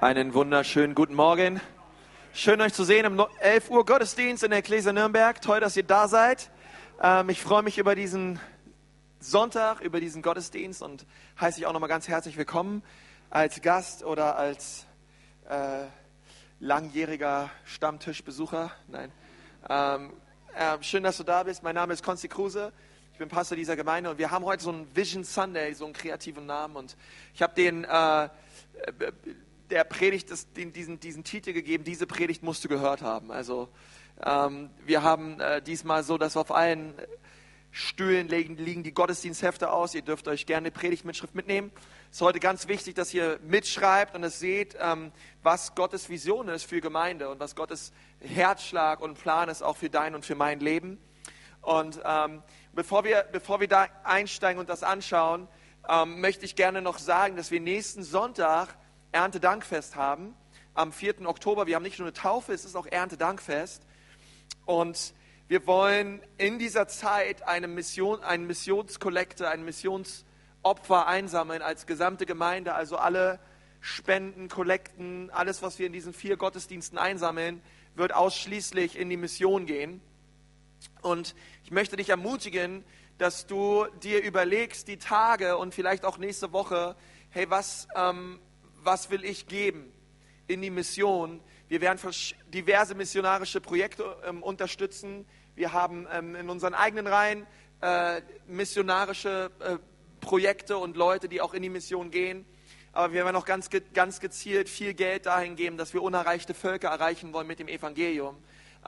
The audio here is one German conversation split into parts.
Einen wunderschönen guten Morgen. Schön euch zu sehen im 11 Uhr Gottesdienst in der Ecclesia Nürnberg. Toll, dass ihr da seid. Ähm, ich freue mich über diesen Sonntag, über diesen Gottesdienst und heiße ich auch nochmal ganz herzlich willkommen als Gast oder als äh, langjähriger Stammtischbesucher. Nein. Ähm, äh, schön, dass du da bist. Mein Name ist Konsti Kruse. Ich bin Pastor dieser Gemeinde und wir haben heute so einen Vision Sunday, so einen kreativen Namen. Und ich habe den äh, der Predigt den, diesen, diesen Titel gegeben, diese Predigt musst du gehört haben. Also ähm, wir haben äh, diesmal so, dass auf allen Stühlen liegen, liegen die Gottesdiensthefte aus. Ihr dürft euch gerne Predigtmitschrift mitnehmen. Es ist heute ganz wichtig, dass ihr mitschreibt und es seht, ähm, was Gottes Vision ist für Gemeinde und was Gottes Herzschlag und Plan ist auch für dein und für mein Leben. Und ähm, bevor, wir, bevor wir da einsteigen und das anschauen, ähm, möchte ich gerne noch sagen, dass wir nächsten Sonntag Erntedankfest haben. Am 4. Oktober, wir haben nicht nur eine Taufe, es ist auch Erntedankfest. Und wir wollen in dieser Zeit eine Mission, eine Missionskollekte, ein Missionsopfer einsammeln als gesamte Gemeinde, also alle Spenden, Kollekten, alles, was wir in diesen vier Gottesdiensten einsammeln, wird ausschließlich in die Mission gehen. Und ich möchte dich ermutigen, dass du dir überlegst, die Tage und vielleicht auch nächste Woche, hey, was, ähm, was will ich geben in die Mission. Wir werden diverse missionarische Projekte ähm, unterstützen. Wir haben ähm, in unseren eigenen Reihen äh, missionarische äh, Projekte und Leute, die auch in die Mission gehen. Aber wir werden auch ganz, ganz gezielt viel Geld dahin geben, dass wir unerreichte Völker erreichen wollen mit dem Evangelium.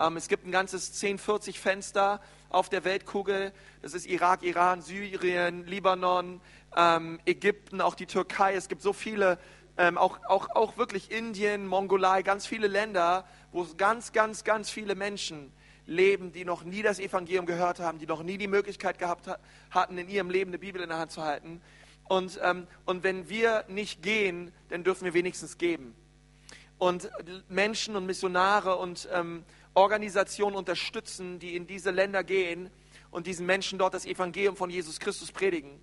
Ähm, es gibt ein ganzes 1040 Fenster auf der Weltkugel. Das ist Irak, Iran, Syrien, Libanon, ähm, Ägypten, auch die Türkei. Es gibt so viele ähm, auch, auch, auch wirklich Indien, Mongolei, ganz viele Länder, wo ganz, ganz, ganz viele Menschen leben, die noch nie das Evangelium gehört haben, die noch nie die Möglichkeit gehabt hatten, in ihrem Leben eine Bibel in der Hand zu halten. Und, ähm, und wenn wir nicht gehen, dann dürfen wir wenigstens geben. Und Menschen und Missionare und ähm, Organisationen unterstützen, die in diese Länder gehen und diesen Menschen dort das Evangelium von Jesus Christus predigen.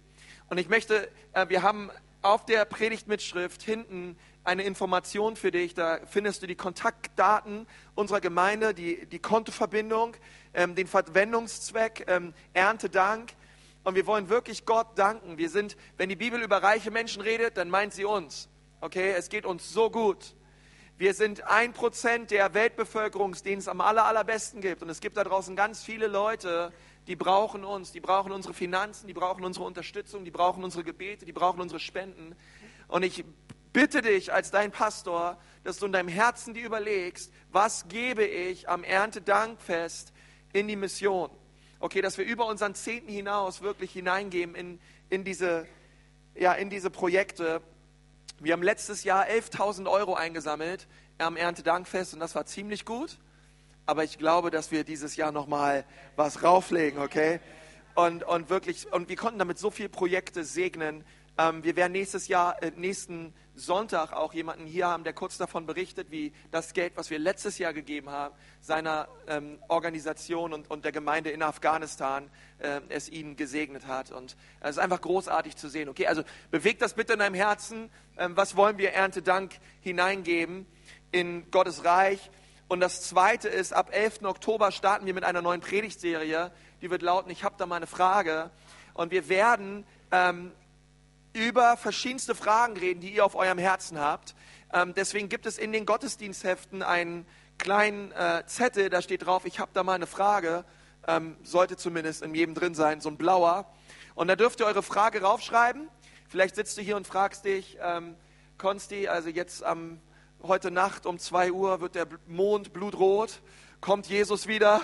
Und ich möchte, äh, wir haben auf der Predigtmitschrift hinten eine Information für dich. Da findest du die Kontaktdaten unserer Gemeinde, die, die Kontoverbindung, ähm, den Verwendungszweck, ähm, Erntedank. Und wir wollen wirklich Gott danken. Wir sind, wenn die Bibel über reiche Menschen redet, dann meint sie uns. Okay, es geht uns so gut. Wir sind ein Prozent der Weltbevölkerung, denen es am aller, allerbesten gibt. Und es gibt da draußen ganz viele Leute, die brauchen uns, die brauchen unsere Finanzen, die brauchen unsere Unterstützung, die brauchen unsere Gebete, die brauchen unsere Spenden. Und ich bitte dich als dein Pastor, dass du in deinem Herzen dir überlegst, was gebe ich am Erntedankfest in die Mission. Okay, dass wir über unseren Zehnten hinaus wirklich hineingeben in, in, diese, ja, in diese Projekte. Wir haben letztes Jahr 11.000 Euro eingesammelt am Erntedankfest und das war ziemlich gut aber ich glaube, dass wir dieses Jahr nochmal was rauflegen, okay? Und, und wirklich, und wir konnten damit so viele Projekte segnen. Ähm, wir werden nächstes Jahr, äh, nächsten Sonntag auch jemanden hier haben, der kurz davon berichtet, wie das Geld, was wir letztes Jahr gegeben haben, seiner ähm, Organisation und, und der Gemeinde in Afghanistan äh, es ihnen gesegnet hat. Und es ist einfach großartig zu sehen. Okay, also bewegt das bitte in deinem Herzen. Ähm, was wollen wir Erntedank hineingeben in Gottes Reich? Und das Zweite ist, ab 11. Oktober starten wir mit einer neuen Predigtserie, die wird lauten, ich habe da mal eine Frage. Und wir werden ähm, über verschiedenste Fragen reden, die ihr auf eurem Herzen habt. Ähm, deswegen gibt es in den Gottesdienstheften einen kleinen äh, Zettel, da steht drauf, ich habe da mal eine Frage. Ähm, sollte zumindest in jedem drin sein, so ein blauer. Und da dürft ihr eure Frage raufschreiben. Vielleicht sitzt du hier und fragst dich, ähm, Konsti, also jetzt am heute Nacht um 2 Uhr wird der Mond blutrot, kommt Jesus wieder.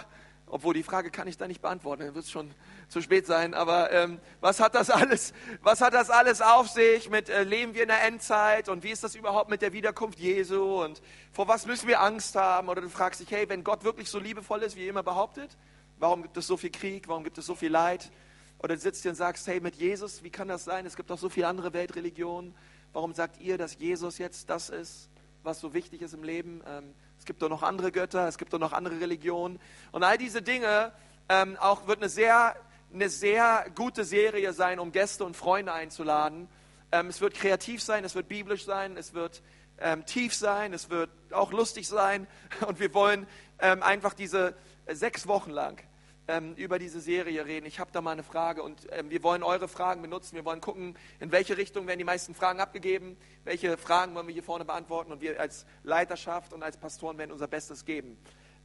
Obwohl die Frage kann ich da nicht beantworten, dann wird es schon zu spät sein. Aber ähm, was hat das alles? Was hat das alles auf sich? Mit äh, leben wir in der Endzeit und wie ist das überhaupt mit der Wiederkunft Jesu und vor was müssen wir Angst haben? Oder du fragst dich, hey, wenn Gott wirklich so liebevoll ist, wie er immer behauptet, warum gibt es so viel Krieg? Warum gibt es so viel Leid? Oder du sitzt hier und sagst, hey, mit Jesus, wie kann das sein? Es gibt doch so viele andere Weltreligionen. Warum sagt ihr, dass Jesus jetzt das ist? Was so wichtig ist im Leben. Ähm, es gibt doch noch andere Götter, es gibt doch noch andere Religionen. Und all diese Dinge, ähm, auch wird eine sehr, eine sehr gute Serie sein, um Gäste und Freunde einzuladen, Ähm, es wird kreativ sein, es wird biblisch sein, es wird tief sein, es wird auch lustig sein. Und wir wollen einfach diese sechs Wochen lang ähm, über diese Serie reden. Ich habe da mal eine Frage und ähm, wir wollen eure Fragen benutzen. Wir wollen gucken, in welche Richtung werden die meisten Fragen abgegeben, welche Fragen wollen wir hier vorne beantworten und wir als Leiterschaft und als Pastoren werden unser Bestes geben,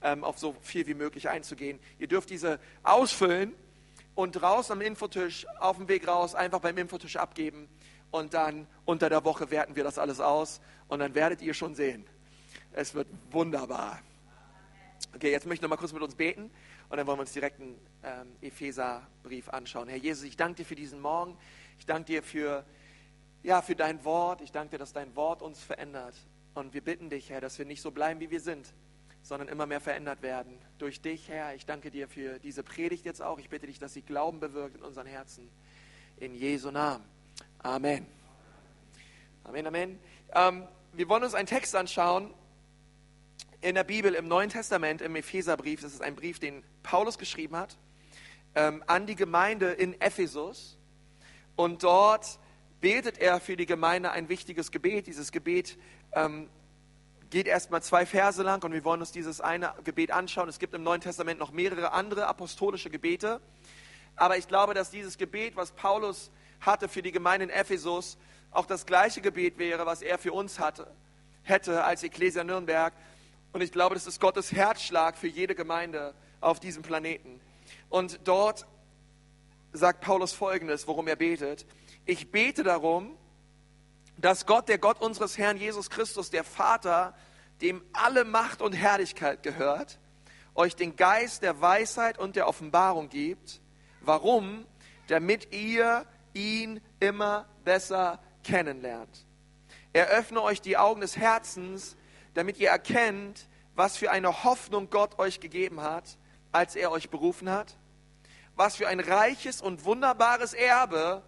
ähm, auf so viel wie möglich einzugehen. Ihr dürft diese ausfüllen und draußen am Infotisch, auf dem Weg raus, einfach beim Infotisch abgeben und dann unter der Woche werten wir das alles aus und dann werdet ihr schon sehen. Es wird wunderbar. Okay, jetzt möchte ich noch mal kurz mit uns beten. Und dann wollen wir uns direkt einen ähm, Epheserbrief anschauen. Herr Jesus, ich danke dir für diesen Morgen. Ich danke dir für, ja, für dein Wort. Ich danke dir, dass dein Wort uns verändert. Und wir bitten dich, Herr, dass wir nicht so bleiben, wie wir sind, sondern immer mehr verändert werden. Durch dich, Herr. Ich danke dir für diese Predigt jetzt auch. Ich bitte dich, dass sie Glauben bewirkt in unseren Herzen. In Jesu Namen. Amen. Amen, Amen. Ähm, wir wollen uns einen Text anschauen, in der Bibel, im Neuen Testament, im Epheserbrief, das ist ein Brief, den Paulus geschrieben hat, ähm, an die Gemeinde in Ephesus. Und dort betet er für die Gemeinde ein wichtiges Gebet. Dieses Gebet ähm, geht erstmal zwei Verse lang und wir wollen uns dieses eine Gebet anschauen. Es gibt im Neuen Testament noch mehrere andere apostolische Gebete. Aber ich glaube, dass dieses Gebet, was Paulus hatte für die Gemeinde in Ephesus, auch das gleiche Gebet wäre, was er für uns hatte, hätte als Ecclesia Nürnberg. Und ich glaube, das ist Gottes Herzschlag für jede Gemeinde auf diesem Planeten. Und dort sagt Paulus Folgendes, worum er betet. Ich bete darum, dass Gott, der Gott unseres Herrn Jesus Christus, der Vater, dem alle Macht und Herrlichkeit gehört, euch den Geist der Weisheit und der Offenbarung gibt. Warum? Damit ihr ihn immer besser kennenlernt. Er öffne euch die Augen des Herzens, damit ihr erkennt, was für eine Hoffnung Gott euch gegeben hat, als er euch berufen hat, was für ein reiches und wunderbares Erbe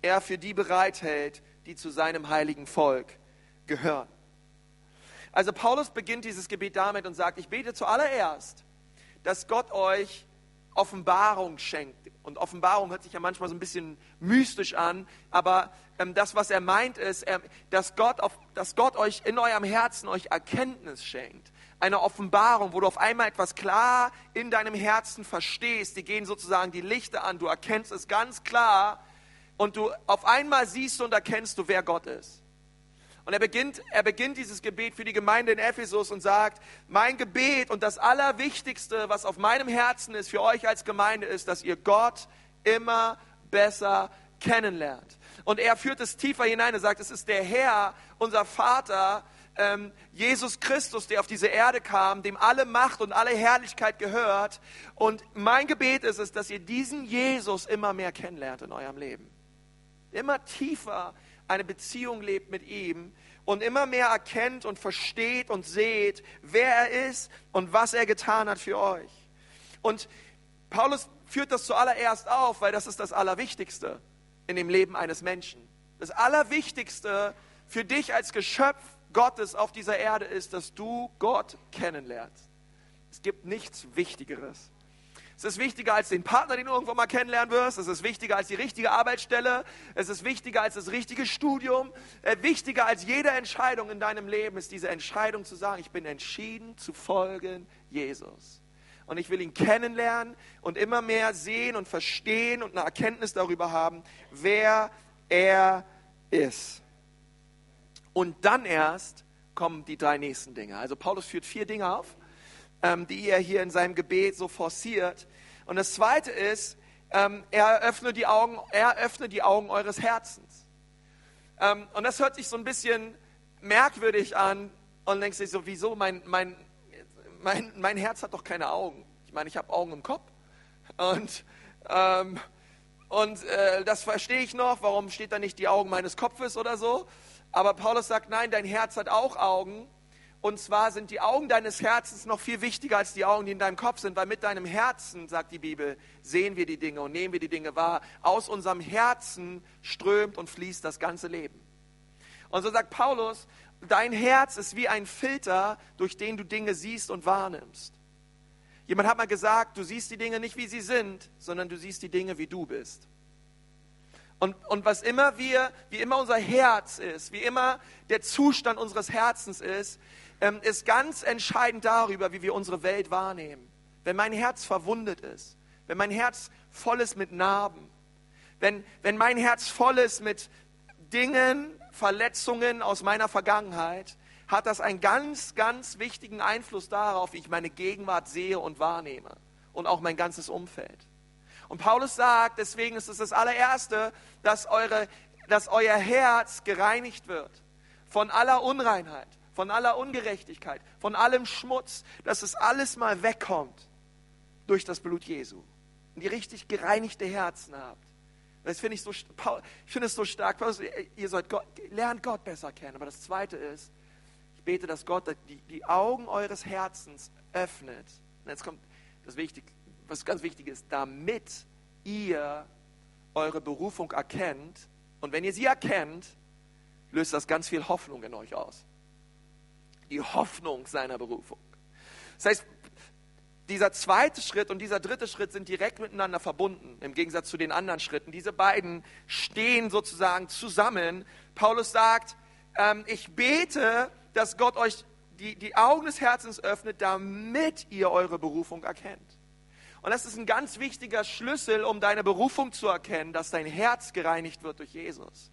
er für die bereithält, die zu seinem heiligen Volk gehören. Also Paulus beginnt dieses Gebet damit und sagt, ich bete zuallererst, dass Gott euch Offenbarung schenkt. Und Offenbarung hört sich ja manchmal so ein bisschen mystisch an, aber ähm, das, was er meint, ist, ähm, dass, Gott auf, dass Gott euch in eurem Herzen euch Erkenntnis schenkt. Eine Offenbarung, wo du auf einmal etwas klar in deinem Herzen verstehst. Die gehen sozusagen die Lichter an, du erkennst es ganz klar und du auf einmal siehst und erkennst du, wer Gott ist. Und er beginnt, er beginnt dieses Gebet für die Gemeinde in Ephesus und sagt, mein Gebet und das Allerwichtigste, was auf meinem Herzen ist für euch als Gemeinde, ist, dass ihr Gott immer besser kennenlernt. Und er führt es tiefer hinein. Er sagt, es ist der Herr, unser Vater, ähm, Jesus Christus, der auf diese Erde kam, dem alle Macht und alle Herrlichkeit gehört. Und mein Gebet ist es, dass ihr diesen Jesus immer mehr kennenlernt in eurem Leben. Immer tiefer eine Beziehung lebt mit ihm und immer mehr erkennt und versteht und seht, wer er ist und was er getan hat für euch. Und Paulus führt das zuallererst auf, weil das ist das Allerwichtigste in dem Leben eines Menschen. Das Allerwichtigste für dich als Geschöpf Gottes auf dieser Erde ist, dass du Gott kennenlernst. Es gibt nichts Wichtigeres. Es ist wichtiger als den Partner, den du irgendwann mal kennenlernen wirst. Es ist wichtiger als die richtige Arbeitsstelle. Es ist wichtiger als das richtige Studium. Äh, wichtiger als jede Entscheidung in deinem Leben ist diese Entscheidung zu sagen, ich bin entschieden zu folgen Jesus. Und ich will ihn kennenlernen und immer mehr sehen und verstehen und eine Erkenntnis darüber haben, wer er ist. Und dann erst kommen die drei nächsten Dinge. Also Paulus führt vier Dinge auf ähm, die er hier in seinem Gebet so forciert. Und das Zweite ist, ähm, er, öffnet die Augen, er öffnet die Augen eures Herzens. Ähm, und das hört sich so ein bisschen merkwürdig an und denkst sich so, wieso, mein, mein, mein, mein Herz hat doch keine Augen. Ich meine, ich habe Augen im Kopf. Und, ähm, und äh, das verstehe ich noch, warum steht da nicht die Augen meines Kopfes oder so. Aber Paulus sagt, nein, dein Herz hat auch Augen. Und zwar sind die Augen deines Herzens noch viel wichtiger als die Augen, die in deinem Kopf sind, weil mit deinem Herzen, sagt die Bibel, sehen wir die Dinge und nehmen wir die Dinge wahr. Aus unserem Herzen strömt und fließt das ganze Leben. Und so sagt Paulus, dein Herz ist wie ein Filter, durch den du Dinge siehst und wahrnimmst. Jemand hat mal gesagt, du siehst die Dinge nicht, wie sie sind, sondern du siehst die Dinge, wie du bist. Und, und was immer wir, wie immer unser Herz ist, wie immer der Zustand unseres Herzens ist, ähm, ist ganz entscheidend darüber, wie wir unsere Welt wahrnehmen. Wenn mein Herz verwundet ist, wenn mein Herz voll ist mit Narben, wenn, wenn mein Herz voll ist mit Dingen, Verletzungen aus meiner Vergangenheit, hat das einen ganz, ganz wichtigen Einfluss darauf, wie ich meine Gegenwart sehe und wahrnehme und auch mein ganzes Umfeld. Und Paulus sagt, deswegen ist es das allererste, dass, eure, dass euer Herz gereinigt wird von aller Unreinheit, von aller Ungerechtigkeit, von allem Schmutz, dass es alles mal wegkommt durch das Blut Jesu. Und ihr richtig gereinigte Herzen habt. Das finde ich so, ich finde es so stark. Ihr sollt Gott, lernt Gott besser kennen. Aber das Zweite ist, ich bete, dass Gott die, die Augen eures Herzens öffnet. Und jetzt kommt das Wichtige, was ganz wichtig ist, damit ihr eure Berufung erkennt. Und wenn ihr sie erkennt, löst das ganz viel Hoffnung in euch aus. Die Hoffnung seiner Berufung. Das heißt, dieser zweite Schritt und dieser dritte Schritt sind direkt miteinander verbunden, im Gegensatz zu den anderen Schritten. Diese beiden stehen sozusagen zusammen. Paulus sagt, ähm, ich bete, dass Gott euch die, die Augen des Herzens öffnet, damit ihr eure Berufung erkennt. Und das ist ein ganz wichtiger Schlüssel, um deine Berufung zu erkennen, dass dein Herz gereinigt wird durch Jesus.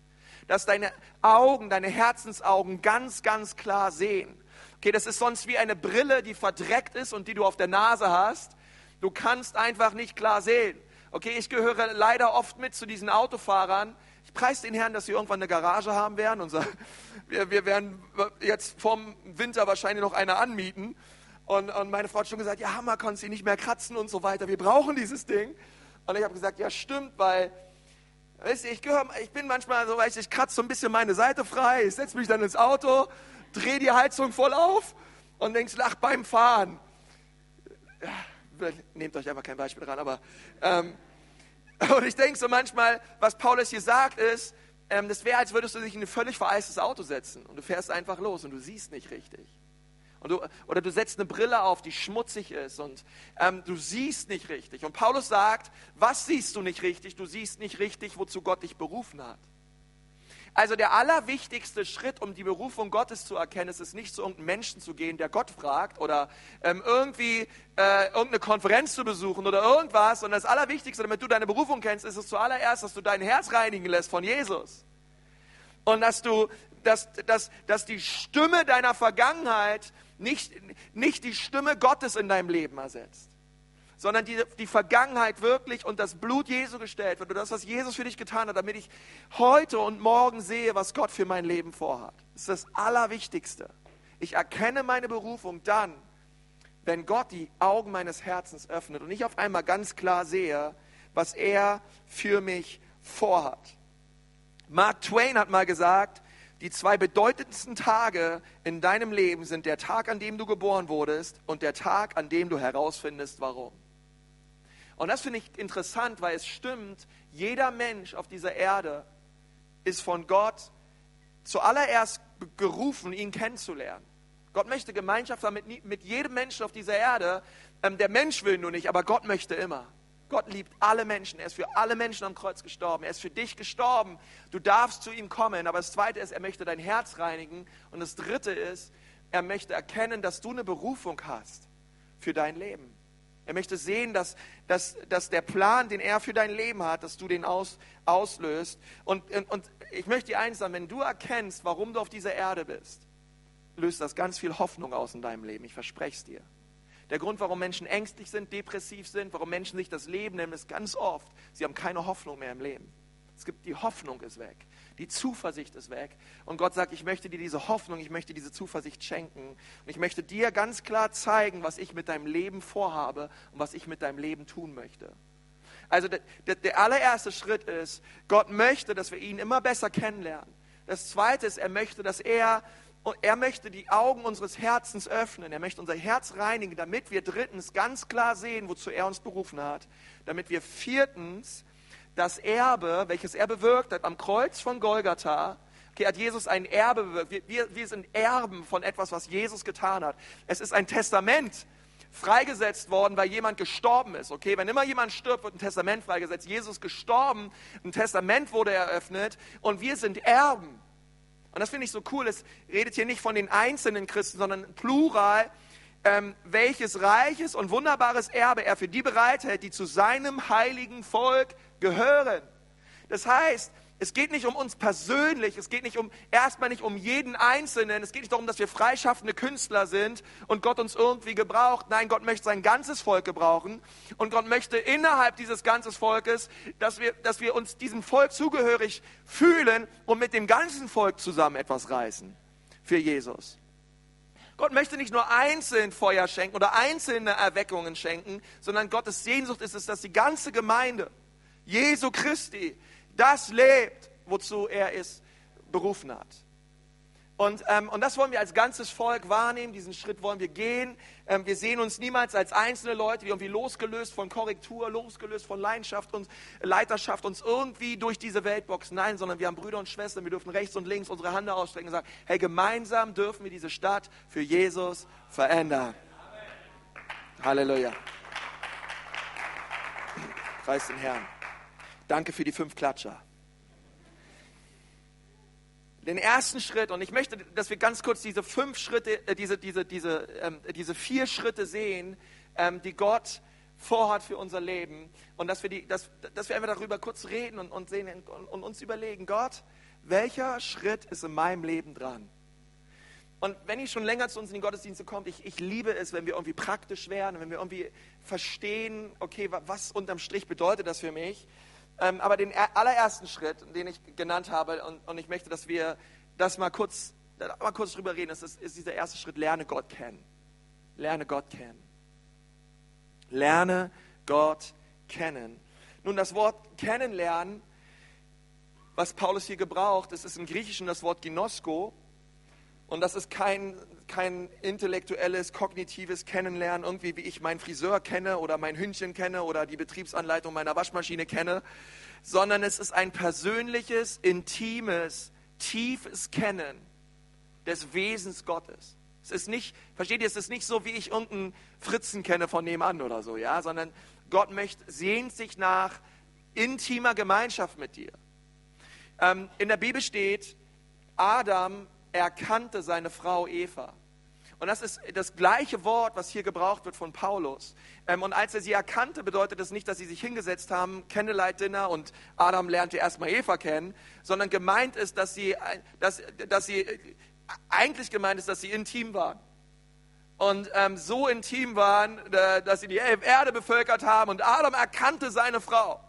Dass deine Augen, deine Herzensaugen ganz, ganz klar sehen. Okay, das ist sonst wie eine Brille, die verdreckt ist und die du auf der Nase hast. Du kannst einfach nicht klar sehen. Okay, ich gehöre leider oft mit zu diesen Autofahrern. Ich preise den Herrn, dass sie irgendwann eine Garage haben werden. Und so, wir, wir werden jetzt vorm Winter wahrscheinlich noch eine anmieten. Und, und meine Frau hat schon gesagt, ja, Hammer, kannst du nicht mehr kratzen und so weiter. Wir brauchen dieses Ding. Und ich habe gesagt, ja, stimmt, weil, weißt du, ich, gehör, ich bin manchmal so, weißt du, ich kratze so ein bisschen meine Seite frei, ich setze mich dann ins Auto, drehe die Heizung voll auf und denkst, ach, beim Fahren. Ja, nehmt euch einfach kein Beispiel dran, aber, ähm, und ich denke so manchmal, was Paulus hier sagt, ist, ähm, das wäre, als würdest du dich in ein völlig vereistes Auto setzen und du fährst einfach los und du siehst nicht richtig. Du, oder du setzt eine Brille auf, die schmutzig ist und ähm, du siehst nicht richtig. Und Paulus sagt, was siehst du nicht richtig? Du siehst nicht richtig, wozu Gott dich berufen hat. Also der allerwichtigste Schritt, um die Berufung Gottes zu erkennen, ist es nicht zu irgendeinem Menschen zu gehen, der Gott fragt oder ähm, irgendwie äh, irgendeine Konferenz zu besuchen oder irgendwas, sondern das Allerwichtigste, damit du deine Berufung kennst, ist es zuallererst, dass du dein Herz reinigen lässt von Jesus. Und dass du, dass, dass, dass die Stimme deiner Vergangenheit nicht, nicht die Stimme Gottes in deinem Leben ersetzt, sondern die, die Vergangenheit wirklich und das Blut Jesu gestellt wird und das, was Jesus für dich getan hat, damit ich heute und morgen sehe, was Gott für mein Leben vorhat. Das ist das Allerwichtigste. Ich erkenne meine Berufung dann, wenn Gott die Augen meines Herzens öffnet und ich auf einmal ganz klar sehe, was er für mich vorhat. Mark Twain hat mal gesagt, die zwei bedeutendsten Tage in deinem Leben sind der Tag, an dem du geboren wurdest und der Tag, an dem du herausfindest, warum. Und das finde ich interessant, weil es stimmt, jeder Mensch auf dieser Erde ist von Gott zuallererst gerufen, ihn kennenzulernen. Gott möchte Gemeinschaft haben mit, mit jedem Menschen auf dieser Erde. Ähm, der Mensch will nur nicht, aber Gott möchte immer. Gott liebt alle Menschen. Er ist für alle Menschen am Kreuz gestorben. Er ist für dich gestorben. Du darfst zu ihm kommen. Aber das Zweite ist, er möchte dein Herz reinigen. Und das Dritte ist, er möchte erkennen, dass du eine Berufung hast für dein Leben. Er möchte sehen, dass, dass, dass der Plan, den er für dein Leben hat, dass du den aus, auslöst. Und, und, und ich möchte dir eins sagen, wenn du erkennst, warum du auf dieser Erde bist, löst das ganz viel Hoffnung aus in deinem Leben. Ich verspreche es dir. Der Grund, warum Menschen ängstlich sind, depressiv sind, warum Menschen sich das Leben nehmen, ist ganz oft, sie haben keine Hoffnung mehr im Leben. Es gibt die Hoffnung ist weg, die Zuversicht ist weg. Und Gott sagt, ich möchte dir diese Hoffnung, ich möchte diese Zuversicht schenken. Und ich möchte dir ganz klar zeigen, was ich mit deinem Leben vorhabe und was ich mit deinem Leben tun möchte. Also der, der, der allererste Schritt ist, Gott möchte, dass wir ihn immer besser kennenlernen. Das zweite ist, er möchte, dass er er möchte die Augen unseres Herzens öffnen. Er möchte unser Herz reinigen, damit wir drittens ganz klar sehen, wozu er uns berufen hat. Damit wir viertens das Erbe, welches er bewirkt hat am Kreuz von Golgatha, okay, hat Jesus ein Erbe bewirkt. Wir, wir, sind Erben von etwas, was Jesus getan hat. Es ist ein Testament freigesetzt worden, weil jemand gestorben ist. Okay, wenn immer jemand stirbt, wird ein Testament freigesetzt. Jesus gestorben, ein Testament wurde eröffnet und wir sind Erben. Und das finde ich so cool. Es redet hier nicht von den einzelnen Christen, sondern plural, ähm, welches reiches und wunderbares Erbe er für die bereithält, die zu seinem heiligen Volk gehören. Das heißt, es geht nicht um uns persönlich, es geht nicht um erstmal nicht um jeden Einzelnen, es geht nicht darum, dass wir freischaffende Künstler sind und Gott uns irgendwie gebraucht. Nein, Gott möchte sein ganzes Volk gebrauchen und Gott möchte innerhalb dieses ganzen Volkes, dass wir, dass wir uns diesem Volk zugehörig fühlen und mit dem ganzen Volk zusammen etwas reißen für Jesus. Gott möchte nicht nur einzeln Feuer schenken oder einzelne Erweckungen schenken, sondern Gottes Sehnsucht ist es, dass die ganze Gemeinde Jesu Christi das lebt, wozu er es berufen hat. Und, ähm, und das wollen wir als ganzes Volk wahrnehmen, diesen Schritt wollen wir gehen. Ähm, wir sehen uns niemals als einzelne Leute, die irgendwie losgelöst von Korrektur, losgelöst von Leidenschaft und Leiterschaft uns irgendwie durch diese Welt boxen. Nein, sondern wir haben Brüder und Schwestern, wir dürfen rechts und links unsere Hand ausstrecken und sagen, hey, gemeinsam dürfen wir diese Stadt für Jesus verändern. Halleluja. Preis den Herrn. Danke für die fünf Klatscher. Den ersten Schritt, und ich möchte, dass wir ganz kurz diese fünf Schritte, äh, diese, diese, diese, ähm, diese vier Schritte sehen, ähm, die Gott vorhat für unser Leben. Und dass wir, die, dass, dass wir einfach darüber kurz reden und, und, sehen, und, und uns überlegen, Gott, welcher Schritt ist in meinem Leben dran? Und wenn ihr schon länger zu uns in den Gottesdienste kommt, ich, ich liebe es, wenn wir irgendwie praktisch werden, wenn wir irgendwie verstehen, okay, was unterm Strich bedeutet das für mich. Ähm, aber den allerersten Schritt, den ich genannt habe, und, und ich möchte, dass wir das mal kurz, mal kurz drüber reden, ist, ist dieser erste Schritt, lerne Gott kennen. Lerne Gott kennen. Lerne Gott kennen. Nun, das Wort kennenlernen, was Paulus hier gebraucht, das ist im Griechischen das Wort Ginosko. Und das ist kein, kein intellektuelles, kognitives Kennenlernen, irgendwie wie ich meinen Friseur kenne oder mein Hündchen kenne oder die Betriebsanleitung meiner Waschmaschine kenne, sondern es ist ein persönliches, intimes, tiefes Kennen des Wesens Gottes. Es ist nicht, versteht ihr, es ist nicht so, wie ich irgendeinen Fritzen kenne von nebenan oder so, ja, sondern Gott möchte, sehnt sich nach intimer Gemeinschaft mit dir. Ähm, in der Bibel steht, Adam erkannte seine Frau Eva. Und das ist das gleiche Wort, was hier gebraucht wird von Paulus. Ähm, und als er sie erkannte, bedeutet das nicht, dass sie sich hingesetzt haben, Candlelight Dinner und Adam lernte erstmal Eva kennen, sondern gemeint ist, dass sie, dass, dass sie eigentlich gemeint ist, dass sie intim waren. Und ähm, so intim waren, äh, dass sie die Erde bevölkert haben und Adam erkannte seine Frau.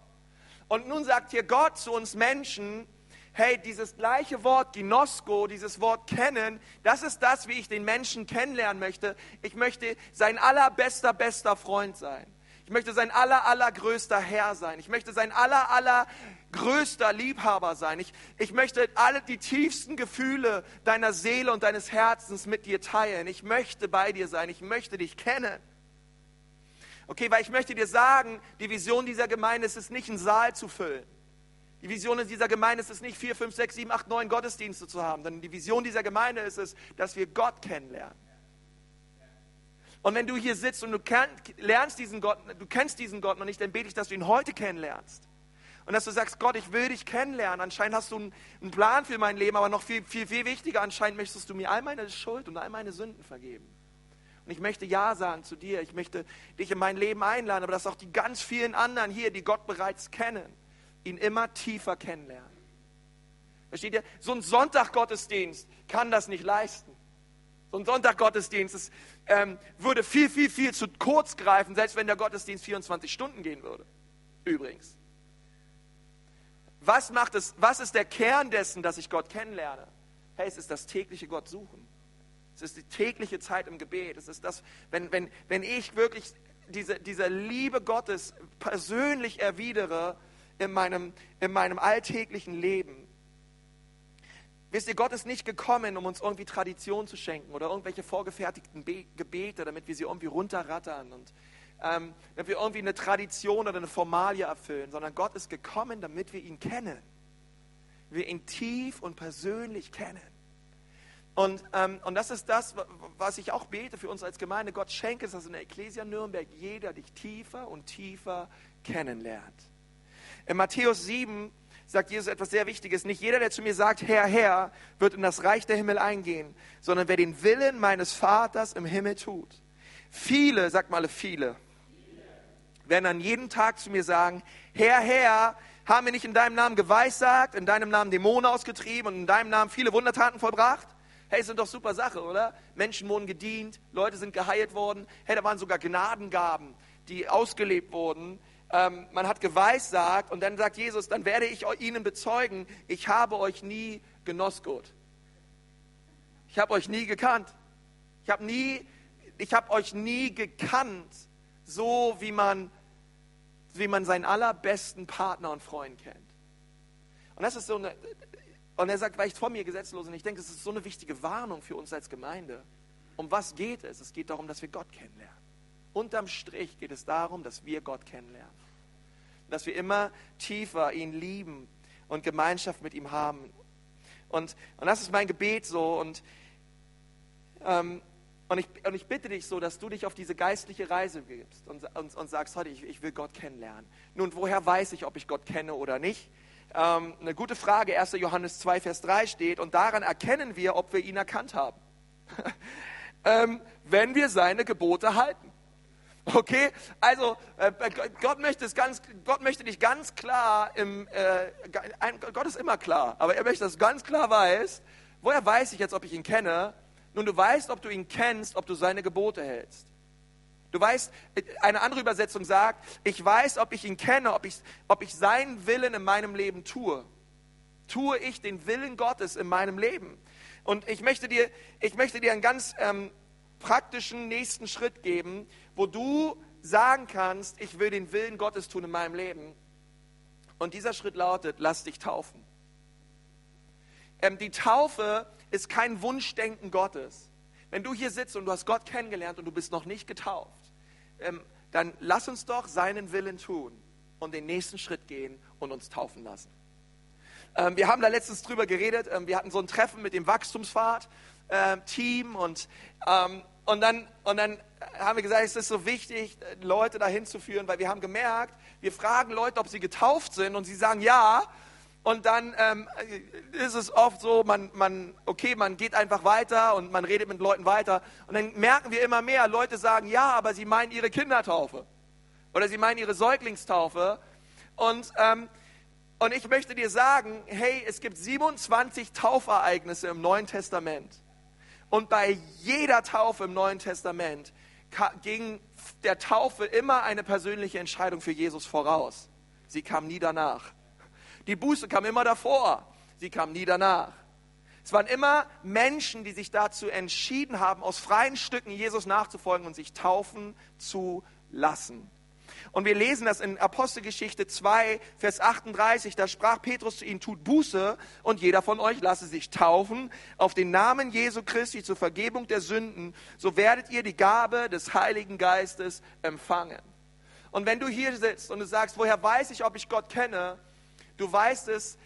Und nun sagt hier Gott zu uns Menschen, hey, dieses gleiche Wort Ginosko, dieses Wort kennen, das ist das, wie ich den Menschen kennenlernen möchte. Ich möchte sein allerbester, bester Freund sein. Ich möchte sein aller, allergrößter Herr sein. Ich möchte sein aller, allergrößter Liebhaber sein. Ich, ich möchte alle die tiefsten Gefühle deiner Seele und deines Herzens mit dir teilen. Ich möchte bei dir sein. Ich möchte dich kennen. Okay, weil ich möchte dir sagen, die Vision dieser Gemeinde ist es nicht, einen Saal zu füllen. Die Vision in dieser Gemeinde ist es nicht, vier, fünf, sechs, sieben, acht, neun Gottesdienste zu haben, sondern die Vision dieser Gemeinde ist es, dass wir Gott kennenlernen. Und wenn du hier sitzt und du lernst diesen Gott, du kennst diesen Gott noch nicht, dann bete ich, dass du ihn heute kennenlernst. Und dass du sagst, Gott, ich will dich kennenlernen. Anscheinend hast du einen Plan für mein Leben, aber noch viel, viel, viel wichtiger, anscheinend möchtest du mir all meine Schuld und all meine Sünden vergeben. Und ich möchte Ja sagen zu dir. Ich möchte dich in mein Leben einladen, aber dass auch die ganz vielen anderen hier, die Gott bereits kennen, ihn immer tiefer kennenlernen. Versteht ihr? So ein Sonntaggottesdienst kann das nicht leisten. So ein Sonntaggottesdienst ähm, würde viel, viel, viel zu kurz greifen, selbst wenn der Gottesdienst 24 Stunden gehen würde. Übrigens. Was macht es, was ist der Kern dessen, dass ich Gott kennenlerne? Hey, es ist das tägliche Gott suchen. Es ist die tägliche Zeit im Gebet. Es ist das, wenn, wenn, wenn ich wirklich diese, diese Liebe Gottes persönlich erwidere, in meinem, in meinem alltäglichen Leben. Wisst ihr, Gott ist nicht gekommen, um uns irgendwie Tradition zu schenken oder irgendwelche vorgefertigten Be Gebete, damit wir sie irgendwie runterrattern und ähm, damit wir irgendwie eine Tradition oder eine Formalie erfüllen, sondern Gott ist gekommen, damit wir ihn kennen. Wir ihn tief und persönlich kennen. Und, ähm, und das ist das, was ich auch bete für uns als Gemeinde. Gott schenke es, dass in der Ecclesia Nürnberg jeder dich tiefer und tiefer kennenlernt. In Matthäus 7 sagt Jesus etwas sehr Wichtiges. Nicht jeder, der zu mir sagt, Herr, Herr, wird in das Reich der Himmel eingehen, sondern wer den Willen meines Vaters im Himmel tut. Viele, sagt mal viele, werden an jedem Tag zu mir sagen, Herr, Herr, haben wir nicht in deinem Namen geweissagt, in deinem Namen Dämonen ausgetrieben und in deinem Namen viele Wundertaten vollbracht? Hey, ist doch super Sache, oder? Menschen wurden gedient, Leute sind geheilt worden. Hey, da waren sogar Gnadengaben, die ausgelebt wurden ähm, man hat geweissagt und dann sagt Jesus, dann werde ich ihnen bezeugen, ich habe euch nie genossgut. Ich habe euch nie gekannt. Ich habe nie, ich habe euch nie gekannt, so wie man, wie man seinen allerbesten Partner und Freund kennt. Und das ist so eine, und er sagt, weicht vor mir gesetzlos. Und ich denke, das ist so eine wichtige Warnung für uns als Gemeinde. Um was geht es? Es geht darum, dass wir Gott kennenlernen. Unterm Strich geht es darum, dass wir Gott kennenlernen. Dass wir immer tiefer ihn lieben und Gemeinschaft mit ihm haben. Und, und das ist mein Gebet so. Und, ähm, und, ich, und ich bitte dich so, dass du dich auf diese geistliche Reise gibst und, und, und sagst, heute, ich, ich will Gott kennenlernen. Nun, woher weiß ich, ob ich Gott kenne oder nicht? Ähm, eine gute Frage, 1. Johannes 2, Vers 3 steht, und daran erkennen wir, ob wir ihn erkannt haben. ähm, wenn wir seine Gebote halten. Okay, also äh, Gott möchte es ganz, Gott möchte dich ganz klar im, äh, Gott ist immer klar, aber er möchte, dass du ganz klar weißt, woher weiß ich jetzt, ob ich ihn kenne? Nun, du weißt, ob du ihn kennst, ob du seine Gebote hältst. Du weißt, eine andere Übersetzung sagt, ich weiß, ob ich ihn kenne, ob ich, ob ich seinen Willen in meinem Leben tue. Tue ich den Willen Gottes in meinem Leben? Und ich möchte dir, ich möchte dir einen ganz ähm, praktischen nächsten Schritt geben, wo du sagen kannst, ich will den Willen Gottes tun in meinem Leben. Und dieser Schritt lautet, lass dich taufen. Ähm, die Taufe ist kein Wunschdenken Gottes. Wenn du hier sitzt und du hast Gott kennengelernt und du bist noch nicht getauft, ähm, dann lass uns doch seinen Willen tun und den nächsten Schritt gehen und uns taufen lassen. Ähm, wir haben da letztens drüber geredet. Ähm, wir hatten so ein Treffen mit dem Wachstumsfahrt-Team ähm, und, ähm, und, dann, und dann haben wir gesagt, es ist so wichtig, Leute dahin zu führen, weil wir haben gemerkt, wir fragen Leute, ob sie getauft sind und sie sagen ja. Und dann ähm, ist es oft so, man, man, okay, man geht einfach weiter und man redet mit Leuten weiter. Und dann merken wir immer mehr, Leute sagen ja, aber sie meinen ihre Kindertaufe. Oder sie meinen ihre Säuglingstaufe. Und, ähm, und ich möchte dir sagen, hey, es gibt 27 Taufereignisse im Neuen Testament. Und bei jeder Taufe im Neuen Testament ging der Taufe immer eine persönliche Entscheidung für Jesus voraus. Sie kam nie danach. Die Buße kam immer davor. Sie kam nie danach. Es waren immer Menschen, die sich dazu entschieden haben, aus freien Stücken Jesus nachzufolgen und sich taufen zu lassen. Und wir lesen das in Apostelgeschichte 2, Vers 38. Da sprach Petrus zu ihnen, tut Buße und jeder von euch lasse sich taufen auf den Namen Jesu Christi zur Vergebung der Sünden. So werdet ihr die Gabe des Heiligen Geistes empfangen. Und wenn du hier sitzt und du sagst, woher weiß ich, ob ich Gott kenne? Du weißt es,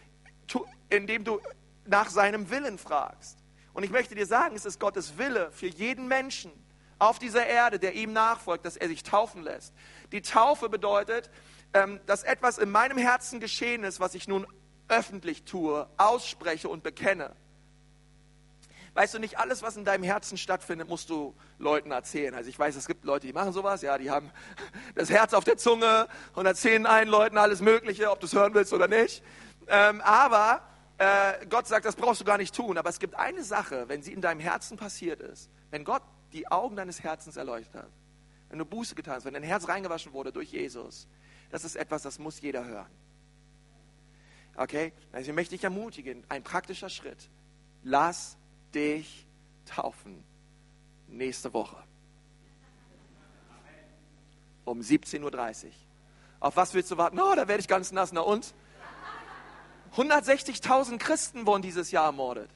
indem du nach seinem Willen fragst. Und ich möchte dir sagen, es ist Gottes Wille für jeden Menschen, auf dieser Erde, der ihm nachfolgt, dass er sich taufen lässt. Die Taufe bedeutet, ähm, dass etwas in meinem Herzen geschehen ist, was ich nun öffentlich tue, ausspreche und bekenne. Weißt du, nicht alles, was in deinem Herzen stattfindet, musst du Leuten erzählen. Also ich weiß, es gibt Leute, die machen sowas, ja, die haben das Herz auf der Zunge und erzählen allen Leuten alles Mögliche, ob du es hören willst oder nicht. Ähm, aber äh, Gott sagt, das brauchst du gar nicht tun. Aber es gibt eine Sache, wenn sie in deinem Herzen passiert ist, wenn Gott die Augen deines Herzens erleuchtet hat, wenn du Buße getan hast, wenn dein Herz reingewaschen wurde durch Jesus, das ist etwas, das muss jeder hören. Okay? Also ich möchte dich ermutigen, ein praktischer Schritt. Lass dich taufen. Nächste Woche. Um 17.30 Uhr. Auf was willst du warten? Oh, da werde ich ganz nass. Na und? 160.000 Christen wurden dieses Jahr ermordet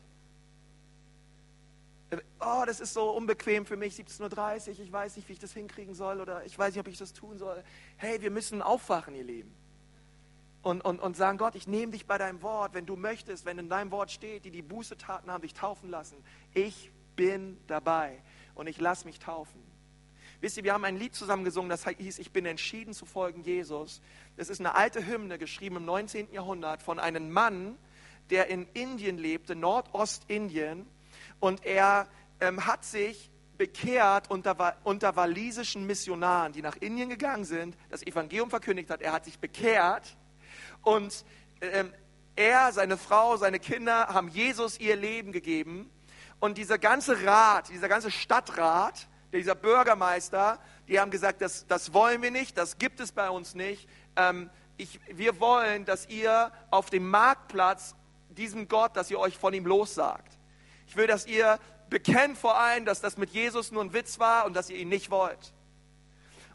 oh, das ist so unbequem für mich, 17.30 Uhr, ich weiß nicht, wie ich das hinkriegen soll oder ich weiß nicht, ob ich das tun soll. Hey, wir müssen aufwachen, ihr Lieben. und, und, und sagen, Gott, ich nehme dich bei deinem Wort, wenn du möchtest, wenn in deinem Wort steht, die die Bußetaten haben, dich taufen lassen. Ich bin dabei und ich lasse mich taufen. Wisst ihr, wir haben ein Lied zusammen gesungen, das hieß, ich bin entschieden zu folgen Jesus. Das ist eine alte Hymne, geschrieben im 19. Jahrhundert von einem Mann, der in Indien lebte, Nordostindien. Und er ähm, hat sich bekehrt unter, unter walisischen Missionaren, die nach Indien gegangen sind, das Evangelium verkündigt hat. Er hat sich bekehrt und ähm, er, seine Frau, seine Kinder haben Jesus ihr Leben gegeben. Und dieser ganze Rat, dieser ganze Stadtrat, dieser Bürgermeister, die haben gesagt, das, das wollen wir nicht, das gibt es bei uns nicht. Ähm, ich, wir wollen, dass ihr auf dem Marktplatz diesem Gott, dass ihr euch von ihm lossagt. Ich will, dass ihr bekennt vor allem, dass das mit Jesus nur ein Witz war und dass ihr ihn nicht wollt.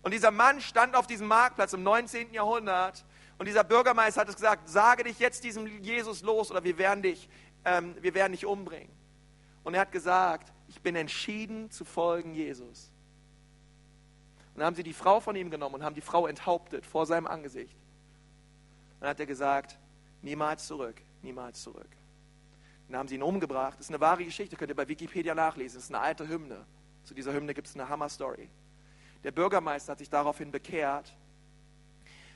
Und dieser Mann stand auf diesem Marktplatz im 19. Jahrhundert und dieser Bürgermeister hat es gesagt, sage dich jetzt diesem Jesus los oder wir werden dich, ähm, wir werden dich umbringen. Und er hat gesagt, ich bin entschieden zu folgen Jesus. Und dann haben sie die Frau von ihm genommen und haben die Frau enthauptet vor seinem Angesicht. Und dann hat er gesagt, niemals zurück, niemals zurück. Dann haben sie ihn umgebracht. Das ist eine wahre Geschichte, könnt ihr bei Wikipedia nachlesen. Das ist eine alte Hymne. Zu dieser Hymne gibt es eine Hammer-Story. Der Bürgermeister hat sich daraufhin bekehrt,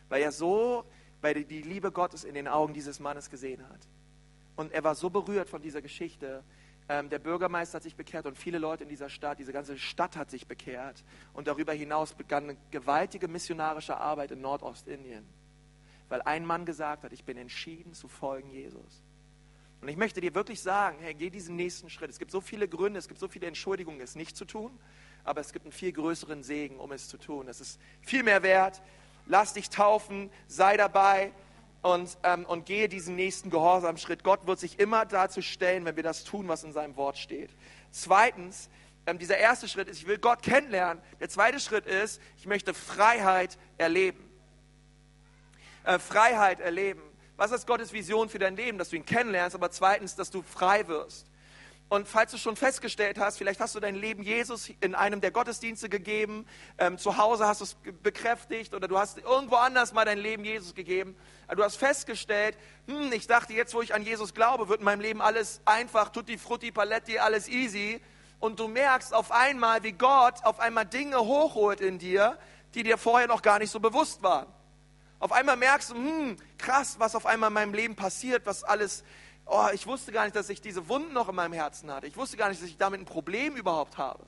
weil er so, weil er die Liebe Gottes in den Augen dieses Mannes gesehen hat. Und er war so berührt von dieser Geschichte. Ähm, der Bürgermeister hat sich bekehrt und viele Leute in dieser Stadt, diese ganze Stadt hat sich bekehrt. Und darüber hinaus begann eine gewaltige missionarische Arbeit in Nordostindien. Weil ein Mann gesagt hat, ich bin entschieden zu folgen Jesus. Und ich möchte dir wirklich sagen, hey, geh diesen nächsten Schritt. Es gibt so viele Gründe, es gibt so viele Entschuldigungen, es nicht zu tun, aber es gibt einen viel größeren Segen, um es zu tun. Es ist viel mehr wert. Lass dich taufen, sei dabei und, ähm, und gehe diesen nächsten Gehorsamschritt. Gott wird sich immer dazu stellen, wenn wir das tun, was in seinem Wort steht. Zweitens, ähm, dieser erste Schritt ist, ich will Gott kennenlernen. Der zweite Schritt ist, ich möchte Freiheit erleben. Äh, Freiheit erleben. Was ist Gottes Vision für dein Leben? Dass du ihn kennenlernst, aber zweitens, dass du frei wirst. Und falls du schon festgestellt hast, vielleicht hast du dein Leben Jesus in einem der Gottesdienste gegeben, ähm, zu Hause hast du es bekräftigt oder du hast irgendwo anders mal dein Leben Jesus gegeben. Du hast festgestellt, hm, ich dachte jetzt, wo ich an Jesus glaube, wird in meinem Leben alles einfach, tutti frutti paletti, alles easy. Und du merkst auf einmal, wie Gott auf einmal Dinge hochholt in dir, die dir vorher noch gar nicht so bewusst waren. Auf einmal merkst du, hm, krass, was auf einmal in meinem Leben passiert, was alles, oh, ich wusste gar nicht, dass ich diese Wunden noch in meinem Herzen hatte. Ich wusste gar nicht, dass ich damit ein Problem überhaupt habe.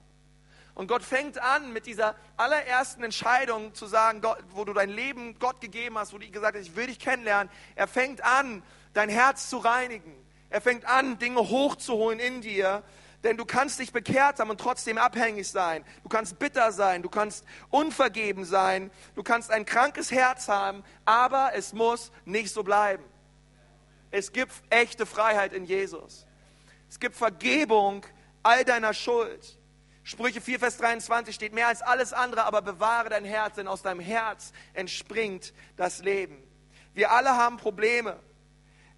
Und Gott fängt an mit dieser allerersten Entscheidung zu sagen, Gott, wo du dein Leben Gott gegeben hast, wo du gesagt hast, ich will dich kennenlernen. Er fängt an, dein Herz zu reinigen. Er fängt an, Dinge hochzuholen in dir, denn du kannst dich bekehrt haben und trotzdem abhängig sein. Du kannst bitter sein, du kannst unvergeben sein, du kannst ein krankes Herz haben, aber es muss nicht so bleiben. Es gibt echte Freiheit in Jesus. Es gibt Vergebung all deiner Schuld. Sprüche 4, Vers 23 steht mehr als alles andere, aber bewahre dein Herz, denn aus deinem Herz entspringt das Leben. Wir alle haben Probleme.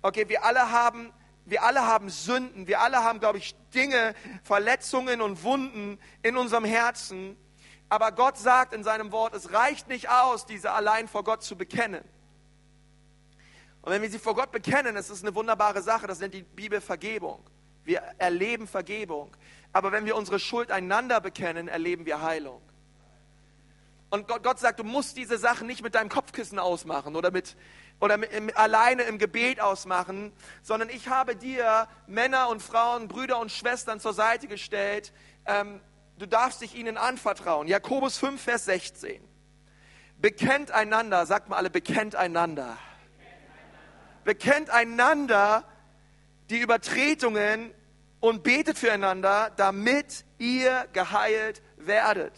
Okay, wir alle haben wir alle haben Sünden, wir alle haben, glaube ich, Dinge, Verletzungen und Wunden in unserem Herzen. Aber Gott sagt in seinem Wort, es reicht nicht aus, diese allein vor Gott zu bekennen. Und wenn wir sie vor Gott bekennen, das ist eine wunderbare Sache, das nennt die Bibel Vergebung. Wir erleben Vergebung. Aber wenn wir unsere Schuld einander bekennen, erleben wir Heilung. Und Gott, Gott sagt, du musst diese Sachen nicht mit deinem Kopfkissen ausmachen oder mit, oder im, alleine im Gebet ausmachen, sondern ich habe dir Männer und Frauen, Brüder und Schwestern zur Seite gestellt. Ähm, du darfst dich ihnen anvertrauen. Jakobus 5, Vers 16. Bekennt einander, sagt mal alle, bekennt einander. Bekennt einander die Übertretungen und betet füreinander, damit ihr geheilt werdet.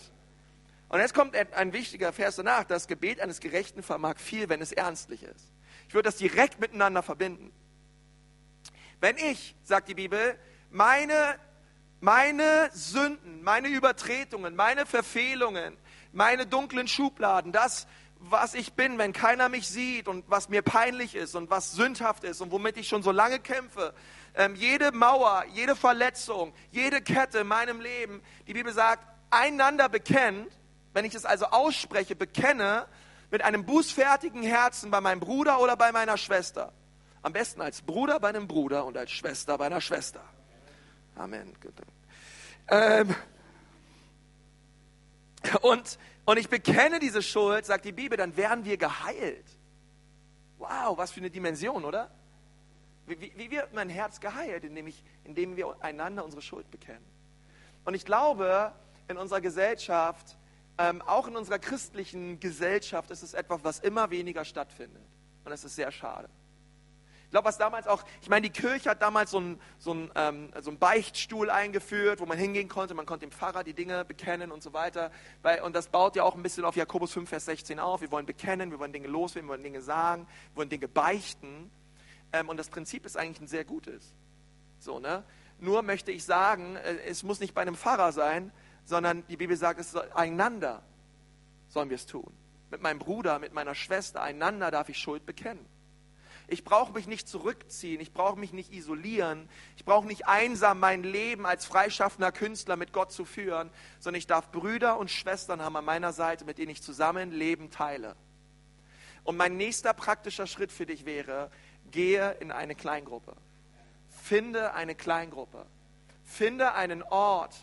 Und jetzt kommt ein wichtiger Vers danach. Das Gebet eines Gerechten vermag viel, wenn es ernstlich ist. Ich würde das direkt miteinander verbinden. Wenn ich, sagt die Bibel, meine, meine Sünden, meine Übertretungen, meine Verfehlungen, meine dunklen Schubladen, das, was ich bin, wenn keiner mich sieht und was mir peinlich ist und was sündhaft ist und womit ich schon so lange kämpfe, ähm, jede Mauer, jede Verletzung, jede Kette in meinem Leben, die Bibel sagt, einander bekennt, wenn ich es also ausspreche, bekenne, mit einem bußfertigen Herzen bei meinem Bruder oder bei meiner Schwester. Am besten als Bruder bei einem Bruder und als Schwester bei einer Schwester. Amen. Ähm, und, und ich bekenne diese Schuld, sagt die Bibel, dann werden wir geheilt. Wow, was für eine Dimension, oder? Wie, wie wird mein Herz geheilt, indem, ich, indem wir einander unsere Schuld bekennen? Und ich glaube, in unserer Gesellschaft, ähm, auch in unserer christlichen Gesellschaft, ist es etwas, was immer weniger stattfindet. Und das ist sehr schade. Ich glaube, was damals auch, ich meine, die Kirche hat damals so einen, so, ähm, so einen Beichtstuhl eingeführt, wo man hingehen konnte, man konnte dem Pfarrer die Dinge bekennen und so weiter. Weil, und das baut ja auch ein bisschen auf Jakobus 5, Vers 16 auf. Wir wollen bekennen, wir wollen Dinge loswerden, wir wollen Dinge sagen, wir wollen Dinge beichten. Ähm, und das Prinzip ist eigentlich ein sehr gutes. So, ne? Nur möchte ich sagen, äh, es muss nicht bei einem Pfarrer sein, sondern die Bibel sagt, es soll einander sollen wir es tun. Mit meinem Bruder, mit meiner Schwester, einander darf ich Schuld bekennen. Ich brauche mich nicht zurückziehen, ich brauche mich nicht isolieren, ich brauche nicht einsam mein Leben als freischaffender Künstler mit Gott zu führen, sondern ich darf Brüder und Schwestern haben an meiner Seite, mit denen ich zusammen Leben teile. Und mein nächster praktischer Schritt für dich wäre, gehe in eine Kleingruppe. Finde eine Kleingruppe. Finde einen Ort,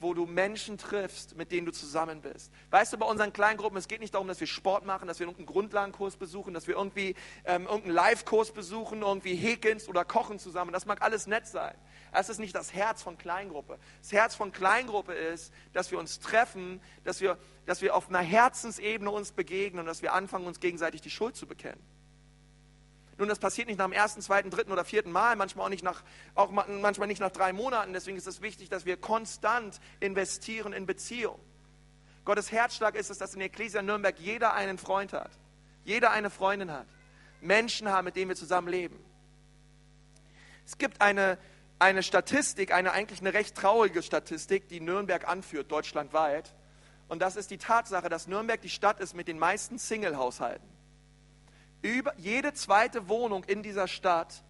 wo du Menschen triffst, mit denen du zusammen bist. Weißt du, bei unseren Kleingruppen, es geht nicht darum, dass wir Sport machen, dass wir irgendeinen Grundlagenkurs besuchen, dass wir irgendwie ähm, irgendeinen Live-Kurs besuchen, irgendwie häkeln oder kochen zusammen. Das mag alles nett sein. Das ist nicht das Herz von Kleingruppe. Das Herz von Kleingruppe ist, dass wir uns treffen, dass wir, dass wir auf einer Herzensebene uns begegnen und dass wir anfangen, uns gegenseitig die Schuld zu bekennen. Nun, das passiert nicht nach dem ersten, zweiten, dritten oder vierten Mal, manchmal auch nicht nach, auch manchmal nicht nach drei Monaten. Deswegen ist es wichtig, dass wir konstant investieren in Beziehung. Gottes Herzschlag ist es, dass in Ecclesia Nürnberg jeder einen Freund hat, jeder eine Freundin hat, Menschen haben, mit denen wir zusammen leben. Es gibt eine, eine Statistik, eine eigentlich eine recht traurige Statistik, die Nürnberg anführt, deutschlandweit. Und das ist die Tatsache, dass Nürnberg die Stadt ist mit den meisten Single-Haushalten. Über jede zweite Wohnung in dieser Stadt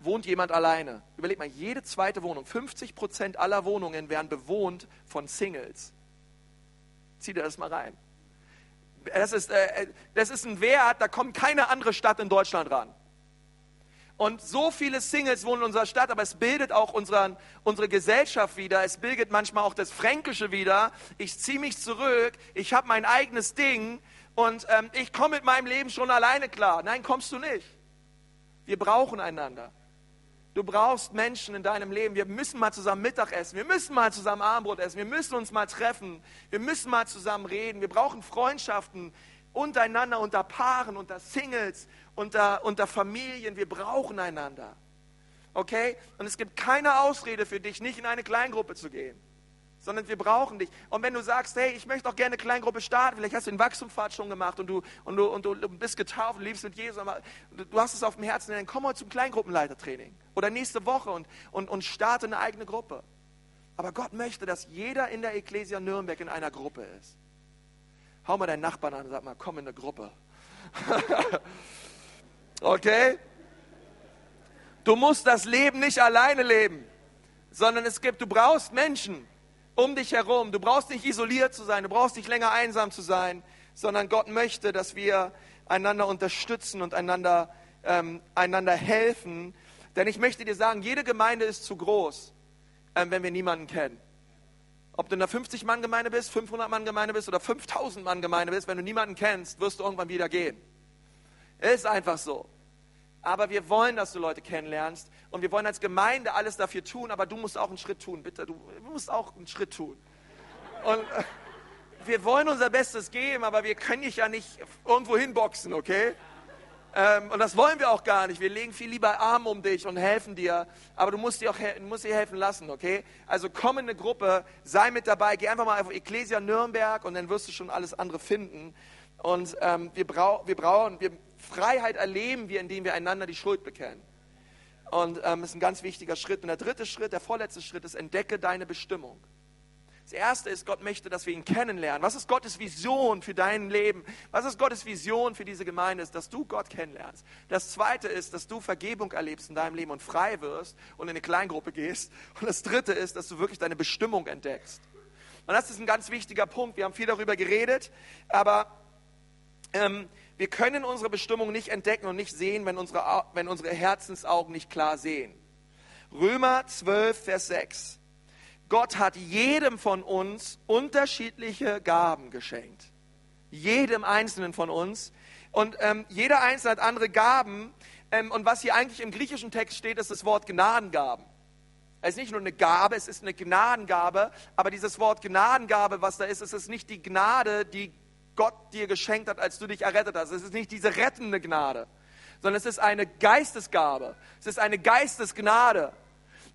wohnt jemand alleine. Überleg mal, jede zweite Wohnung, 50 Prozent aller Wohnungen werden bewohnt von Singles. Zieh dir das mal rein. Das ist, äh, das ist ein Wert, da kommt keine andere Stadt in Deutschland ran. Und so viele Singles wohnen in unserer Stadt, aber es bildet auch unseren, unsere Gesellschaft wieder. Es bildet manchmal auch das Fränkische wieder. Ich ziehe mich zurück, ich habe mein eigenes Ding und ähm, ich komme mit meinem Leben schon alleine klar. Nein, kommst du nicht. Wir brauchen einander. Du brauchst Menschen in deinem Leben. Wir müssen mal zusammen Mittag essen. Wir müssen mal zusammen Abendbrot essen. Wir müssen uns mal treffen. Wir müssen mal zusammen reden. Wir brauchen Freundschaften untereinander, unter Paaren, unter Singles, unter, unter Familien. Wir brauchen einander. Okay? Und es gibt keine Ausrede für dich, nicht in eine Kleingruppe zu gehen sondern wir brauchen dich. Und wenn du sagst, hey, ich möchte auch gerne eine Kleingruppe starten, vielleicht hast du den Wachstumspfad schon gemacht und du, und du, und du bist getauft und liebst mit Jesus, aber du hast es auf dem Herzen, dann komm heute zum Kleingruppenleitertraining oder nächste Woche und, und, und starte eine eigene Gruppe. Aber Gott möchte, dass jeder in der Ecclesia Nürnberg in einer Gruppe ist. Hau mal deinen Nachbarn an und sag mal, komm in eine Gruppe. okay? Du musst das Leben nicht alleine leben, sondern es gibt, du brauchst Menschen, um dich herum. Du brauchst nicht isoliert zu sein, du brauchst nicht länger einsam zu sein, sondern Gott möchte, dass wir einander unterstützen und einander, ähm, einander helfen. Denn ich möchte dir sagen, jede Gemeinde ist zu groß, ähm, wenn wir niemanden kennen. Ob du in einer 50-Mann-Gemeinde bist, 500-Mann-Gemeinde bist oder 5000-Mann-Gemeinde bist, wenn du niemanden kennst, wirst du irgendwann wieder gehen. Ist einfach so. Aber wir wollen, dass du Leute kennenlernst und wir wollen als Gemeinde alles dafür tun, aber du musst auch einen Schritt tun, bitte, du musst auch einen Schritt tun. Und äh, wir wollen unser Bestes geben, aber wir können dich ja nicht irgendwo hinboxen, okay? Ähm, und das wollen wir auch gar nicht. Wir legen viel lieber Arm um dich und helfen dir, aber du musst dir auch musst dir helfen lassen, okay? Also komm in eine Gruppe, sei mit dabei, geh einfach mal auf Ecclesia Nürnberg und dann wirst du schon alles andere finden. Und ähm, wir, brau wir brauchen, wir, Freiheit erleben wir, indem wir einander die Schuld bekennen. Und ähm, ist ein ganz wichtiger Schritt. Und der dritte Schritt, der vorletzte Schritt ist, entdecke deine Bestimmung. Das erste ist, Gott möchte, dass wir ihn kennenlernen. Was ist Gottes Vision für dein Leben? Was ist Gottes Vision für diese Gemeinde? Ist, dass du Gott kennenlernst. Das zweite ist, dass du Vergebung erlebst in deinem Leben und frei wirst und in eine Kleingruppe gehst. Und das dritte ist, dass du wirklich deine Bestimmung entdeckst. Und das ist ein ganz wichtiger Punkt. Wir haben viel darüber geredet, aber ähm, wir können unsere Bestimmung nicht entdecken und nicht sehen, wenn unsere, wenn unsere Herzensaugen nicht klar sehen. Römer 12, Vers 6. Gott hat jedem von uns unterschiedliche Gaben geschenkt. Jedem Einzelnen von uns. Und ähm, jeder Einzelne hat andere Gaben. Ähm, und was hier eigentlich im griechischen Text steht, ist das Wort Gnadengaben. Es ist nicht nur eine Gabe, es ist eine Gnadengabe. Aber dieses Wort Gnadengabe, was da ist, es ist nicht die Gnade, die Gott dir geschenkt hat, als du dich errettet hast. Es ist nicht diese rettende Gnade, sondern es ist eine Geistesgabe. Es ist eine Geistesgnade.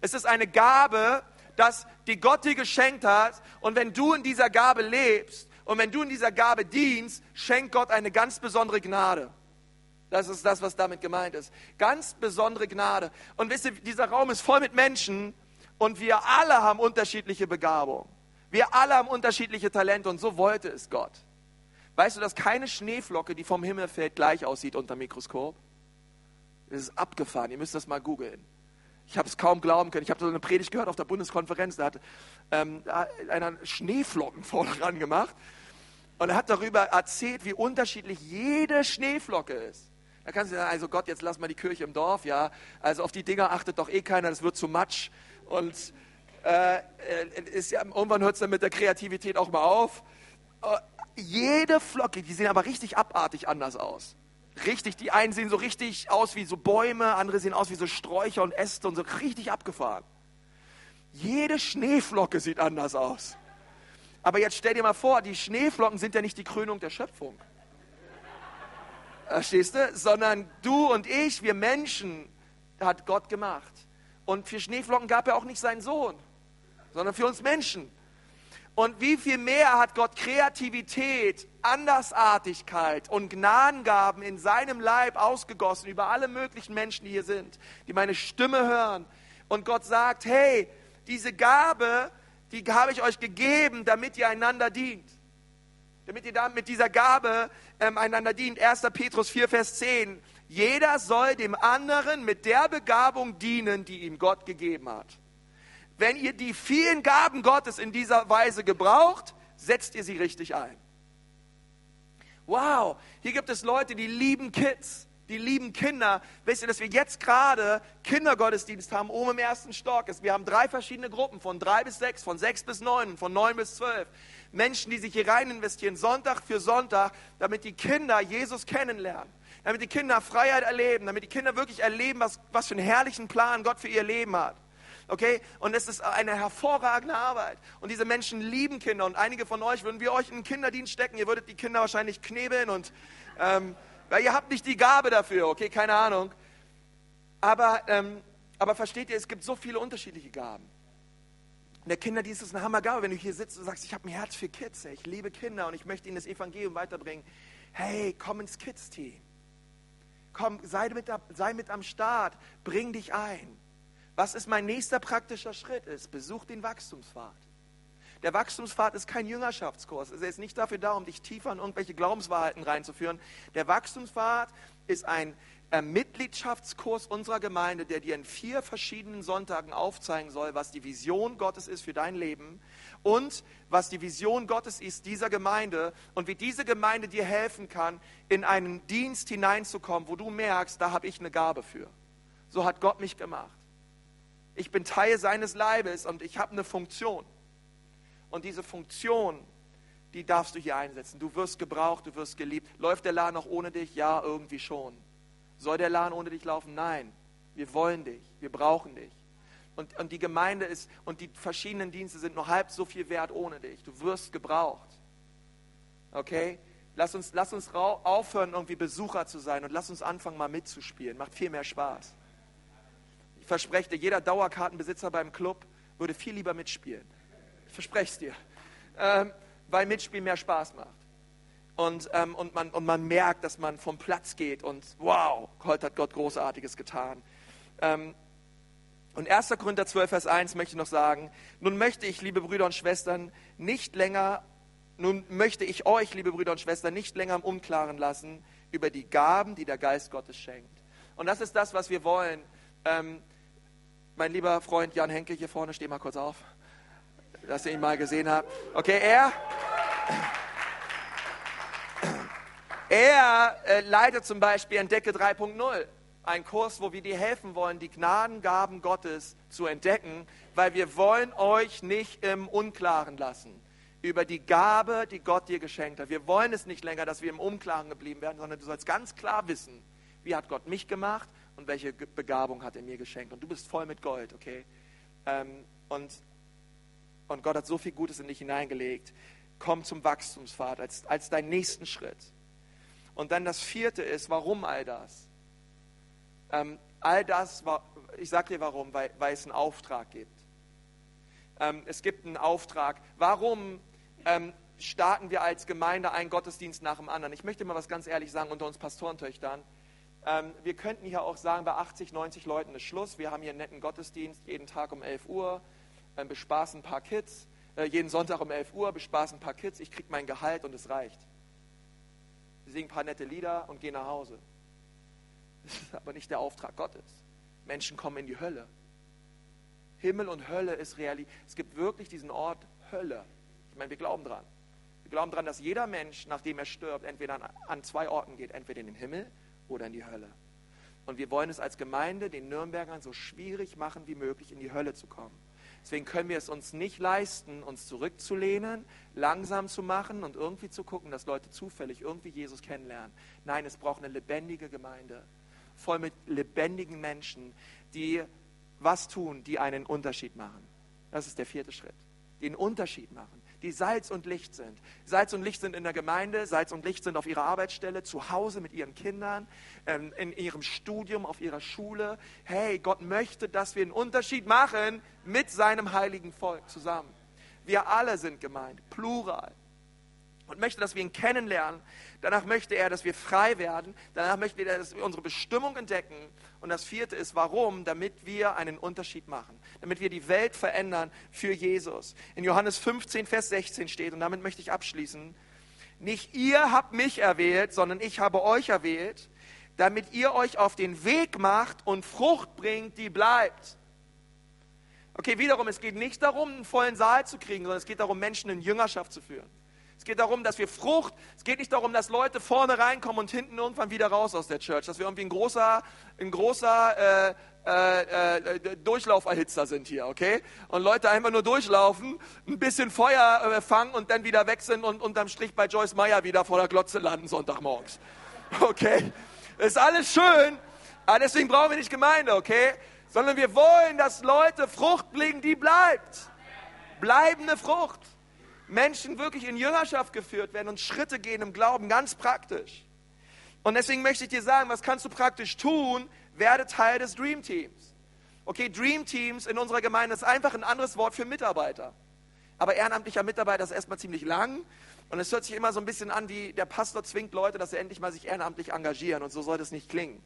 Es ist eine Gabe, dass die Gott dir geschenkt hat. Und wenn du in dieser Gabe lebst und wenn du in dieser Gabe dienst, schenkt Gott eine ganz besondere Gnade. Das ist das, was damit gemeint ist. Ganz besondere Gnade. Und wisst ihr, dieser Raum ist voll mit Menschen und wir alle haben unterschiedliche Begabungen. Wir alle haben unterschiedliche Talente und so wollte es Gott. Weißt du, dass keine Schneeflocke, die vom Himmel fällt, gleich aussieht unter dem Mikroskop? Das ist abgefahren. Ihr müsst das mal googeln. Ich habe es kaum glauben können. Ich habe so eine Predigt gehört auf der Bundeskonferenz. Da hat ähm, einer Schneeflocken vorne ran gemacht. Und er hat darüber erzählt, wie unterschiedlich jede Schneeflocke ist. Da kannst du sagen, also Gott, jetzt lass mal die Kirche im Dorf, ja. Also auf die Dinger achtet doch eh keiner, das wird zu Matsch. Und äh, ist ja, irgendwann hört es dann mit der Kreativität auch mal auf. Jede Flocke, die sehen aber richtig abartig anders aus. Richtig, die einen sehen so richtig aus wie so Bäume, andere sehen aus wie so Sträucher und Äste und so richtig abgefahren. Jede Schneeflocke sieht anders aus. Aber jetzt stell dir mal vor, die Schneeflocken sind ja nicht die Krönung der Schöpfung. Verstehst du? Sondern du und ich, wir Menschen, hat Gott gemacht. Und für Schneeflocken gab er auch nicht seinen Sohn, sondern für uns Menschen. Und wie viel mehr hat Gott Kreativität, Andersartigkeit und Gnadengaben in seinem Leib ausgegossen über alle möglichen Menschen, die hier sind, die meine Stimme hören. Und Gott sagt, hey, diese Gabe, die habe ich euch gegeben, damit ihr einander dient. Damit ihr da mit dieser Gabe ähm, einander dient. 1. Petrus 4, Vers 10. Jeder soll dem anderen mit der Begabung dienen, die ihm Gott gegeben hat. Wenn ihr die vielen Gaben Gottes in dieser Weise gebraucht, setzt ihr sie richtig ein. Wow, hier gibt es Leute, die lieben Kids, die lieben Kinder. Wisst ihr, dass wir jetzt gerade Kindergottesdienst haben, oben im ersten Stock. Wir haben drei verschiedene Gruppen, von drei bis sechs, von sechs bis neun, von neun bis zwölf. Menschen, die sich hier rein investieren, Sonntag für Sonntag, damit die Kinder Jesus kennenlernen. Damit die Kinder Freiheit erleben, damit die Kinder wirklich erleben, was, was für einen herrlichen Plan Gott für ihr Leben hat. Okay? Und es ist eine hervorragende Arbeit. Und diese Menschen lieben Kinder. Und einige von euch, würden wir euch in den Kinderdienst stecken, ihr würdet die Kinder wahrscheinlich knebeln und, ähm, weil ihr habt nicht die Gabe dafür, okay? Keine Ahnung. Aber, ähm, aber versteht ihr, es gibt so viele unterschiedliche Gaben. Und der Kinderdienst ist eine Hammergabe. Wenn du hier sitzt und sagst, ich habe ein Herz für Kids, ich liebe Kinder und ich möchte ihnen das Evangelium weiterbringen. Hey, komm ins Kids-Team. Komm, sei mit, sei mit am Start. Bring dich ein. Was ist mein nächster praktischer Schritt? Ist, besuch den Wachstumspfad. Der Wachstumspfad ist kein Jüngerschaftskurs. Er ist nicht dafür da, um dich tiefer in irgendwelche Glaubenswahrheiten reinzuführen. Der Wachstumspfad ist ein äh, Mitgliedschaftskurs unserer Gemeinde, der dir in vier verschiedenen Sonntagen aufzeigen soll, was die Vision Gottes ist für dein Leben und was die Vision Gottes ist dieser Gemeinde und wie diese Gemeinde dir helfen kann, in einen Dienst hineinzukommen, wo du merkst, da habe ich eine Gabe für. So hat Gott mich gemacht. Ich bin Teil seines Leibes und ich habe eine Funktion. Und diese Funktion, die darfst du hier einsetzen. Du wirst gebraucht, du wirst geliebt. Läuft der Laden noch ohne dich? Ja, irgendwie schon. Soll der Laden ohne dich laufen? Nein. Wir wollen dich. Wir brauchen dich. Und, und die Gemeinde ist und die verschiedenen Dienste sind nur halb so viel wert ohne dich. Du wirst gebraucht. Okay? Lass uns, lass uns aufhören, irgendwie Besucher zu sein und lass uns anfangen, mal mitzuspielen. Macht viel mehr Spaß. Ich verspreche dir, jeder Dauerkartenbesitzer beim Club würde viel lieber mitspielen. Ich verspreche es dir. Ähm, weil Mitspielen mehr Spaß macht. Und, ähm, und, man, und man merkt, dass man vom Platz geht und wow, heute hat Gott Großartiges getan. Ähm, und 1. Korinther 12, Vers 1 möchte ich noch sagen, nun möchte ich, liebe Brüder und Schwestern, nicht länger, nun möchte ich euch, liebe Brüder und Schwestern, nicht länger im Unklaren lassen über die Gaben, die der Geist Gottes schenkt. Und das ist das, was wir wollen. Ähm, mein lieber Freund Jan Henke hier vorne, steh mal kurz auf, dass ihr ihn mal gesehen habt. Okay, er, Er äh, leitet zum Beispiel Entdecke 3.0, ein Kurs, wo wir dir helfen wollen, die Gnadengaben Gottes zu entdecken, weil wir wollen euch nicht im Unklaren lassen über die Gabe, die Gott dir geschenkt hat. Wir wollen es nicht länger, dass wir im Unklaren geblieben werden, sondern du sollst ganz klar wissen, wie hat Gott mich gemacht und welche Begabung hat er mir geschenkt. Und du bist voll mit Gold, okay? Ähm, und, und Gott hat so viel Gutes in dich hineingelegt. Komm zum Wachstumspfad als, als deinen nächsten Schritt. Und dann das vierte ist, warum all das? Ähm, all das, ich sage dir warum, weil, weil es einen Auftrag gibt. Ähm, es gibt einen Auftrag. Warum ähm, starten wir als Gemeinde einen Gottesdienst nach dem anderen? Ich möchte mal was ganz ehrlich sagen unter uns Pastorentöchtern. Ähm, wir könnten hier auch sagen, bei 80, 90 Leuten ist Schluss. Wir haben hier einen netten Gottesdienst, jeden Tag um 11 Uhr, ähm, bespaßen ein paar Kids. Äh, jeden Sonntag um 11 Uhr bespaßen ein paar Kids. Ich kriege mein Gehalt und es reicht. Wir singen ein paar nette Lieder und gehen nach Hause. Das ist aber nicht der Auftrag Gottes. Menschen kommen in die Hölle. Himmel und Hölle ist Realität. Es gibt wirklich diesen Ort Hölle. Ich meine, wir glauben dran. Wir glauben dran, dass jeder Mensch, nachdem er stirbt, entweder an, an zwei Orten geht, entweder in den Himmel oder in die Hölle. Und wir wollen es als Gemeinde den Nürnbergern so schwierig machen wie möglich, in die Hölle zu kommen. Deswegen können wir es uns nicht leisten, uns zurückzulehnen, langsam zu machen und irgendwie zu gucken, dass Leute zufällig irgendwie Jesus kennenlernen. Nein, es braucht eine lebendige Gemeinde, voll mit lebendigen Menschen, die was tun, die einen Unterschied machen. Das ist der vierte Schritt. Einen Unterschied machen die Salz und Licht sind. Salz und Licht sind in der Gemeinde, Salz und Licht sind auf ihrer Arbeitsstelle, zu Hause mit ihren Kindern, ähm, in ihrem Studium, auf ihrer Schule. Hey, Gott möchte, dass wir einen Unterschied machen mit seinem heiligen Volk zusammen. Wir alle sind gemeint, plural und möchte, dass wir ihn kennenlernen. Danach möchte er, dass wir frei werden. Danach möchte er, dass wir unsere Bestimmung entdecken. Und das vierte ist, warum? Damit wir einen Unterschied machen. Damit wir die Welt verändern für Jesus. In Johannes 15, Vers 16 steht, und damit möchte ich abschließen, nicht ihr habt mich erwählt, sondern ich habe euch erwählt, damit ihr euch auf den Weg macht und Frucht bringt, die bleibt. Okay, wiederum, es geht nicht darum, einen vollen Saal zu kriegen, sondern es geht darum, Menschen in Jüngerschaft zu führen. Es geht darum, dass wir Frucht, es geht nicht darum, dass Leute vorne reinkommen und hinten irgendwann wieder raus aus der Church, dass wir irgendwie ein großer, ein großer äh, äh, äh, Durchlauferhitzer sind hier, okay? Und Leute einfach nur durchlaufen, ein bisschen Feuer äh, fangen und dann wieder weg sind und unterm Strich bei Joyce Meyer wieder vor der Glotze landen Sonntagmorgens. Okay? Ist alles schön, aber deswegen brauchen wir nicht Gemeinde, okay? Sondern wir wollen, dass Leute Frucht bringen, die bleibt. Bleibende Frucht. Menschen wirklich in Jüngerschaft geführt werden und Schritte gehen im Glauben, ganz praktisch. Und deswegen möchte ich dir sagen, was kannst du praktisch tun? Werde Teil des Dream Teams. Okay, Dream Teams in unserer Gemeinde ist einfach ein anderes Wort für Mitarbeiter. Aber ehrenamtlicher Mitarbeiter ist erstmal ziemlich lang und es hört sich immer so ein bisschen an, wie der Pastor zwingt Leute, dass sie endlich mal sich ehrenamtlich engagieren und so soll das nicht klingen.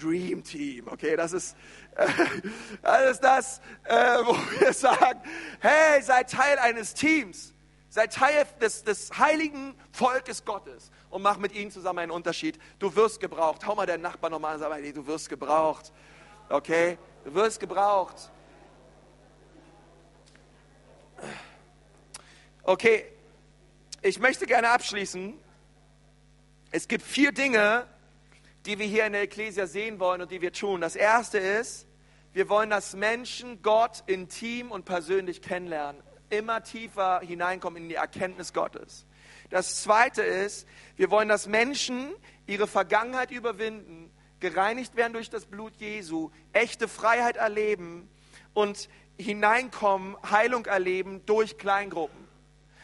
Dream Team, okay, das ist, äh, das, das äh, wo wir sagen, hey, seid Teil eines Teams. Sei Teil des, des heiligen Volkes Gottes und mach mit ihnen zusammen einen Unterschied. Du wirst gebraucht. Hau mal deinen Nachbarn nochmal und sag, du wirst gebraucht. Okay? Du wirst gebraucht. Okay, ich möchte gerne abschließen. Es gibt vier Dinge, die wir hier in der Ecclesia sehen wollen und die wir tun. Das erste ist, wir wollen, dass Menschen Gott intim und persönlich kennenlernen immer tiefer hineinkommen in die Erkenntnis Gottes. Das Zweite ist, wir wollen, dass Menschen ihre Vergangenheit überwinden, gereinigt werden durch das Blut Jesu, echte Freiheit erleben und hineinkommen, Heilung erleben durch Kleingruppen.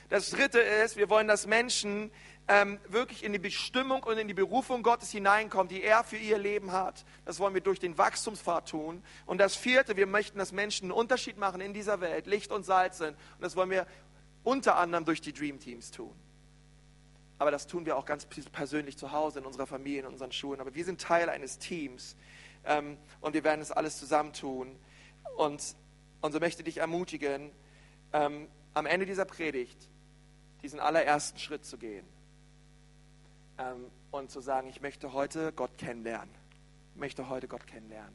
Das Dritte ist, wir wollen, dass Menschen ähm, wirklich in die Bestimmung und in die Berufung Gottes hineinkommen, die er für ihr Leben hat. Das wollen wir durch den Wachstumspfad tun. Und das Vierte, wir möchten, dass Menschen einen Unterschied machen in dieser Welt, Licht und Salz sind. Und das wollen wir unter anderem durch die Dream Teams tun. Aber das tun wir auch ganz persönlich zu Hause, in unserer Familie, in unseren Schulen. Aber wir sind Teil eines Teams ähm, und wir werden es alles zusammentun. Und, und so möchte ich dich ermutigen, ähm, am Ende dieser Predigt diesen allerersten Schritt zu gehen und zu sagen, ich möchte heute Gott kennenlernen. Ich möchte heute Gott kennenlernen.